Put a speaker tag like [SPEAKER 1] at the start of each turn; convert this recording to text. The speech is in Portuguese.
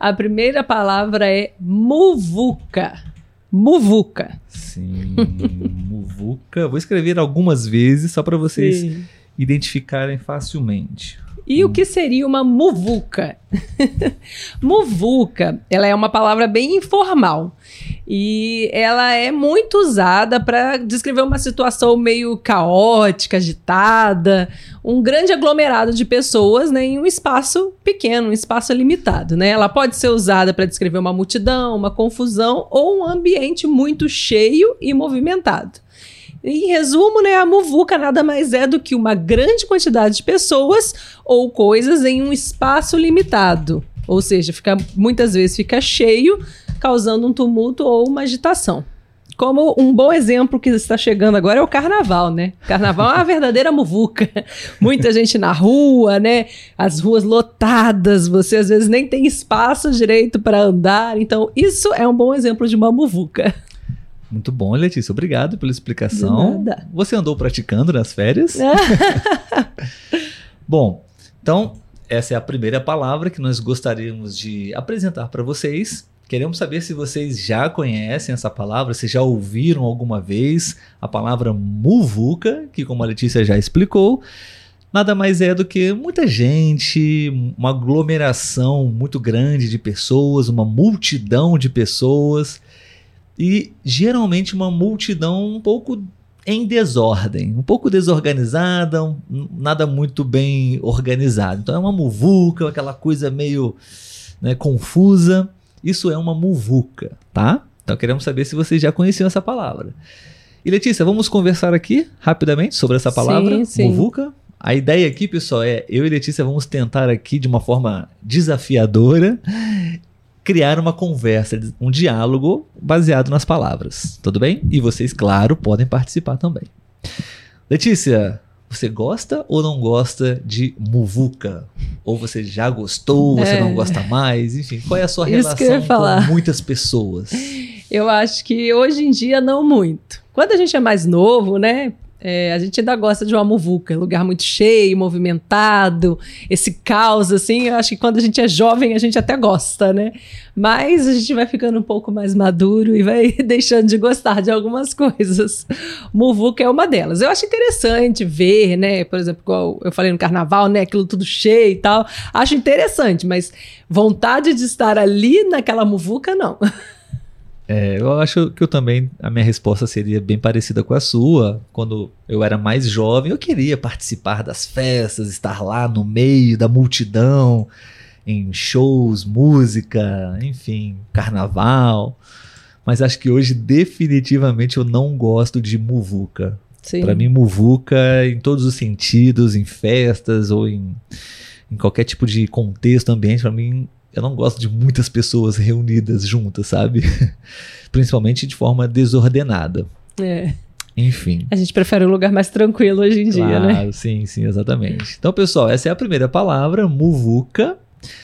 [SPEAKER 1] A primeira palavra é muvuca. Muvuca.
[SPEAKER 2] Sim, muvuca. Vou escrever algumas vezes só para vocês Sim. identificarem facilmente.
[SPEAKER 1] E hum. o que seria uma muvuca? muvuca, ela é uma palavra bem informal e ela é muito usada para descrever uma situação meio caótica, agitada, um grande aglomerado de pessoas né, em um espaço pequeno, um espaço limitado. Né? Ela pode ser usada para descrever uma multidão, uma confusão ou um ambiente muito cheio e movimentado. Em resumo, né, a muvuca nada mais é do que uma grande quantidade de pessoas ou coisas em um espaço limitado. Ou seja, fica, muitas vezes fica cheio, causando um tumulto ou uma agitação. Como um bom exemplo que está chegando agora é o carnaval, né? Carnaval é uma verdadeira muvuca. Muita gente na rua, né? As ruas lotadas, você às vezes nem tem espaço direito para andar. Então, isso é um bom exemplo de uma muvuca.
[SPEAKER 2] Muito bom, Letícia. Obrigado pela explicação. Você andou praticando nas férias? bom, então essa é a primeira palavra que nós gostaríamos de apresentar para vocês. Queremos saber se vocês já conhecem essa palavra, se já ouviram alguma vez a palavra muvuca, que como a Letícia já explicou, nada mais é do que muita gente, uma aglomeração muito grande de pessoas, uma multidão de pessoas e geralmente uma multidão um pouco em desordem, um pouco desorganizada, um, nada muito bem organizado. Então é uma muvuca, aquela coisa meio né, confusa. Isso é uma muvuca, tá? Então queremos saber se vocês já conheciam essa palavra. E Letícia, vamos conversar aqui rapidamente sobre essa palavra, sim, sim. muvuca. A ideia aqui, pessoal, é eu e Letícia vamos tentar aqui de uma forma desafiadora criar uma conversa, um diálogo baseado nas palavras. Tudo bem? E vocês, claro, podem participar também. Letícia, você gosta ou não gosta de muvuca? Ou você já gostou, você é. não gosta mais? Enfim, qual é a sua relação com muitas pessoas?
[SPEAKER 1] Eu acho que hoje em dia não muito. Quando a gente é mais novo, né? É, a gente ainda gosta de uma muvuca, lugar muito cheio, movimentado, esse caos, assim. Eu acho que quando a gente é jovem, a gente até gosta, né? Mas a gente vai ficando um pouco mais maduro e vai deixando de gostar de algumas coisas. Muvuca é uma delas. Eu acho interessante ver, né? Por exemplo, igual eu falei no carnaval, né? Aquilo tudo cheio e tal. Acho interessante, mas vontade de estar ali naquela muvuca, não.
[SPEAKER 2] É, eu acho que eu também, a minha resposta seria bem parecida com a sua. Quando eu era mais jovem, eu queria participar das festas, estar lá no meio da multidão, em shows, música, enfim, carnaval. Mas acho que hoje, definitivamente, eu não gosto de muvuca. Para mim, muvuca, em todos os sentidos, em festas ou em, em qualquer tipo de contexto, ambiente, para mim eu não gosto de muitas pessoas reunidas juntas, sabe? Principalmente de forma desordenada.
[SPEAKER 1] É.
[SPEAKER 2] Enfim.
[SPEAKER 1] A gente prefere um lugar mais tranquilo hoje em claro, dia, né?
[SPEAKER 2] Sim, sim, exatamente. Então, pessoal, essa é a primeira palavra, muvuca.